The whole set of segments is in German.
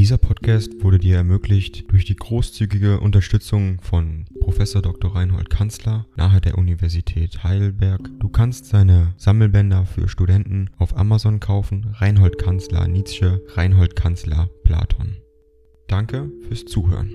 Dieser Podcast wurde dir ermöglicht durch die großzügige Unterstützung von Professor Dr. Reinhold Kanzler nahe der Universität Heidelberg. Du kannst seine Sammelbänder für Studenten auf Amazon kaufen. Reinhold Kanzler Nietzsche, Reinhold Kanzler Platon. Danke fürs Zuhören.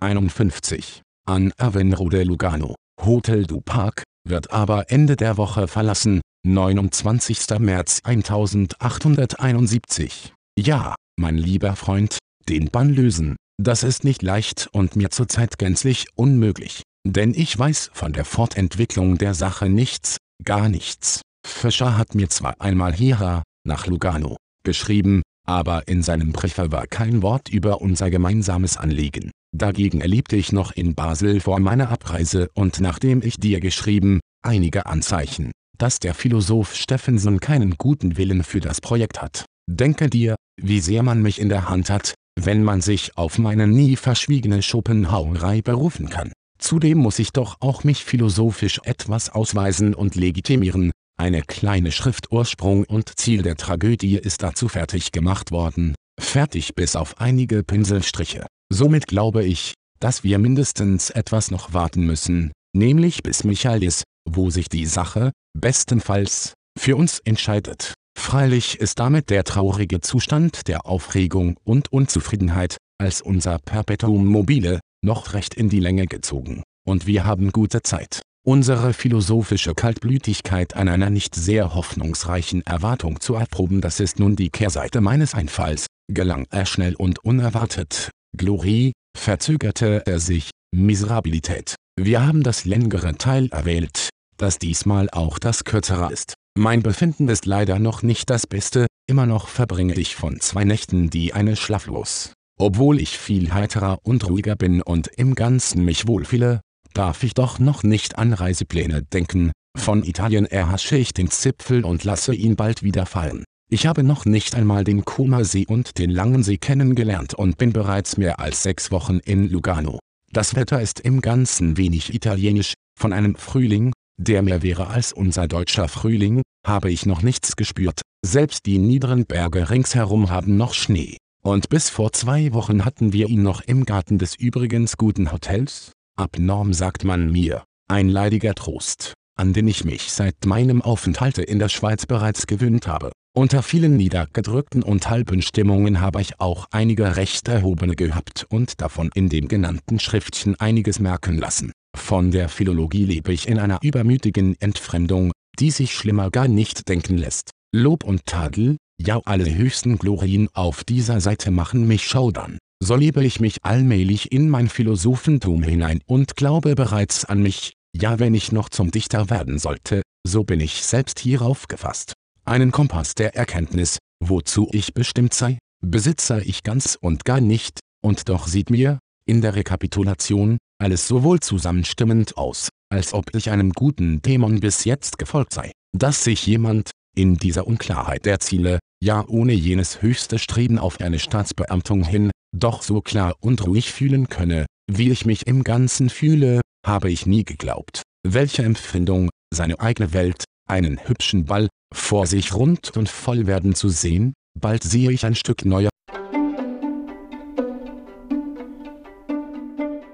51. An Avenue Lugano, Hotel du Park, wird aber Ende der Woche verlassen, 29. März 1871. Ja, mein lieber Freund, den Bann lösen, das ist nicht leicht und mir zurzeit gänzlich unmöglich. Denn ich weiß von der Fortentwicklung der Sache nichts, gar nichts. Fischer hat mir zwar einmal hierher, nach Lugano, geschrieben, aber in seinem Briefe war kein Wort über unser gemeinsames Anliegen. Dagegen erlebte ich noch in Basel vor meiner Abreise und nachdem ich dir geschrieben, einige Anzeichen, dass der Philosoph Stephenson keinen guten Willen für das Projekt hat. Denke dir, wie sehr man mich in der Hand hat, wenn man sich auf meine nie verschwiegene Schopenhauerei berufen kann. Zudem muss ich doch auch mich philosophisch etwas ausweisen und legitimieren. Eine kleine Schrift Ursprung und Ziel der Tragödie ist dazu fertig gemacht worden, fertig bis auf einige Pinselstriche. Somit glaube ich, dass wir mindestens etwas noch warten müssen, nämlich bis Michaelis, wo sich die Sache, bestenfalls, für uns entscheidet. Freilich ist damit der traurige Zustand der Aufregung und Unzufriedenheit, als unser Perpetuum mobile, noch recht in die Länge gezogen, und wir haben gute Zeit. Unsere philosophische Kaltblütigkeit an einer nicht sehr hoffnungsreichen Erwartung zu erproben das ist nun die Kehrseite meines Einfalls, gelang er schnell und unerwartet. Glorie, verzögerte er sich, Miserabilität. Wir haben das längere Teil erwählt, das diesmal auch das kürzere ist. Mein Befinden ist leider noch nicht das Beste, immer noch verbringe ich von zwei Nächten die eine schlaflos. Obwohl ich viel heiterer und ruhiger bin und im Ganzen mich wohlfühle, darf ich doch noch nicht an Reisepläne denken, von Italien erhasche ich den Zipfel und lasse ihn bald wieder fallen. Ich habe noch nicht einmal den Comersee und den Langen See kennengelernt und bin bereits mehr als sechs Wochen in Lugano. Das Wetter ist im Ganzen wenig italienisch, von einem Frühling, der mehr wäre als unser deutscher Frühling, habe ich noch nichts gespürt, selbst die niederen Berge ringsherum haben noch Schnee. Und bis vor zwei Wochen hatten wir ihn noch im Garten des übrigens guten Hotels, abnorm sagt man mir, ein leidiger Trost, an den ich mich seit meinem Aufenthalte in der Schweiz bereits gewöhnt habe. Unter vielen niedergedrückten und halben Stimmungen habe ich auch einige recht erhobene gehabt und davon in dem genannten Schriftchen einiges merken lassen. Von der Philologie lebe ich in einer übermütigen Entfremdung, die sich schlimmer gar nicht denken lässt. Lob und Tadel, ja alle höchsten Glorien auf dieser Seite machen mich schaudern. So lebe ich mich allmählich in mein Philosophentum hinein und glaube bereits an mich, ja wenn ich noch zum Dichter werden sollte, so bin ich selbst hierauf gefasst. Einen Kompass der Erkenntnis, wozu ich bestimmt sei, besitze ich ganz und gar nicht, und doch sieht mir, in der Rekapitulation, alles so wohl zusammenstimmend aus, als ob ich einem guten Dämon bis jetzt gefolgt sei, dass sich jemand, in dieser Unklarheit der Ziele, ja ohne jenes höchste Streben auf eine Staatsbeamtung hin, doch so klar und ruhig fühlen könne, wie ich mich im Ganzen fühle, habe ich nie geglaubt. Welche Empfindung, seine eigene Welt, einen hübschen Ball, vor sich rund und voll werden zu sehen, bald sehe ich ein Stück neuer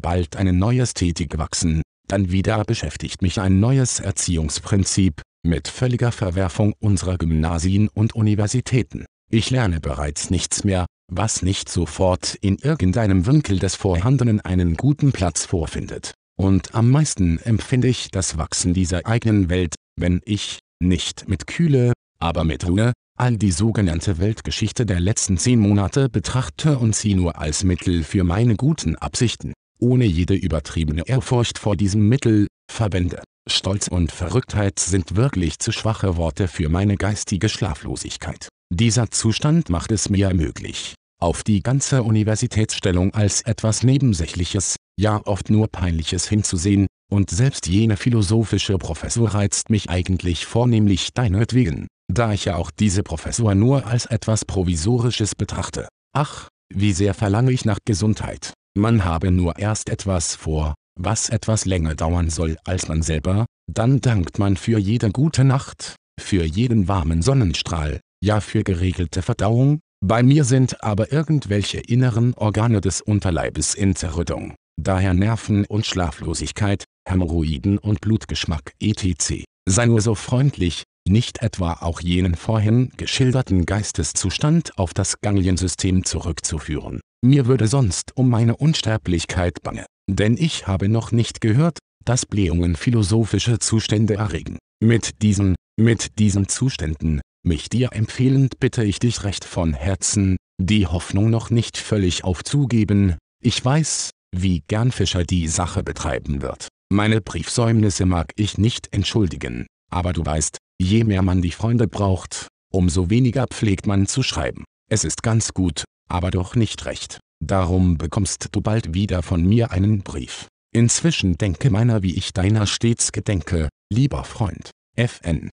bald eine neue Ästhetik wachsen, dann wieder beschäftigt mich ein neues Erziehungsprinzip, mit völliger Verwerfung unserer Gymnasien und Universitäten. Ich lerne bereits nichts mehr, was nicht sofort in irgendeinem Winkel des Vorhandenen einen guten Platz vorfindet. Und am meisten empfinde ich das Wachsen dieser eigenen Welt, wenn ich, nicht mit Kühle, aber mit Ruhe, all die sogenannte Weltgeschichte der letzten zehn Monate betrachte und sie nur als Mittel für meine guten Absichten ohne jede übertriebene Ehrfurcht vor diesem Mittel, verwende. Stolz und Verrücktheit sind wirklich zu schwache Worte für meine geistige Schlaflosigkeit. Dieser Zustand macht es mir möglich, auf die ganze Universitätsstellung als etwas Nebensächliches, ja oft nur Peinliches hinzusehen, und selbst jene philosophische Professur reizt mich eigentlich vornehmlich deinetwegen, da ich ja auch diese Professur nur als etwas Provisorisches betrachte. Ach, wie sehr verlange ich nach Gesundheit. Man habe nur erst etwas vor, was etwas länger dauern soll als man selber, dann dankt man für jede gute Nacht, für jeden warmen Sonnenstrahl, ja für geregelte Verdauung, bei mir sind aber irgendwelche inneren Organe des Unterleibes in Zerrüttung, daher Nerven und Schlaflosigkeit, Hämorrhoiden und Blutgeschmack etc. Sei nur so freundlich, nicht etwa auch jenen vorhin geschilderten Geisteszustand auf das Gangliensystem zurückzuführen. Mir würde sonst um meine Unsterblichkeit bange, denn ich habe noch nicht gehört, dass Blähungen philosophische Zustände erregen. Mit diesen, mit diesen Zuständen, mich dir empfehlend bitte ich dich recht von Herzen, die Hoffnung noch nicht völlig aufzugeben, ich weiß, wie gern Fischer die Sache betreiben wird. Meine Briefsäumnisse mag ich nicht entschuldigen, aber du weißt, je mehr man die Freunde braucht, umso weniger pflegt man zu schreiben. Es ist ganz gut, aber doch nicht recht. Darum bekommst du bald wieder von mir einen Brief. Inzwischen denke meiner wie ich deiner stets gedenke, lieber Freund. FN.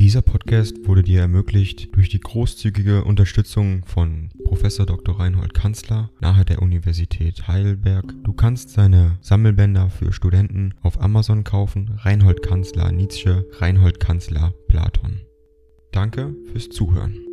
Dieser Podcast wurde dir ermöglicht durch die großzügige Unterstützung von Professor Dr. Reinhold Kanzler nahe der Universität Heidelberg. Du kannst seine Sammelbänder für Studenten auf Amazon kaufen. Reinhold Kanzler Nietzsche, Reinhold Kanzler Platon. Danke fürs Zuhören.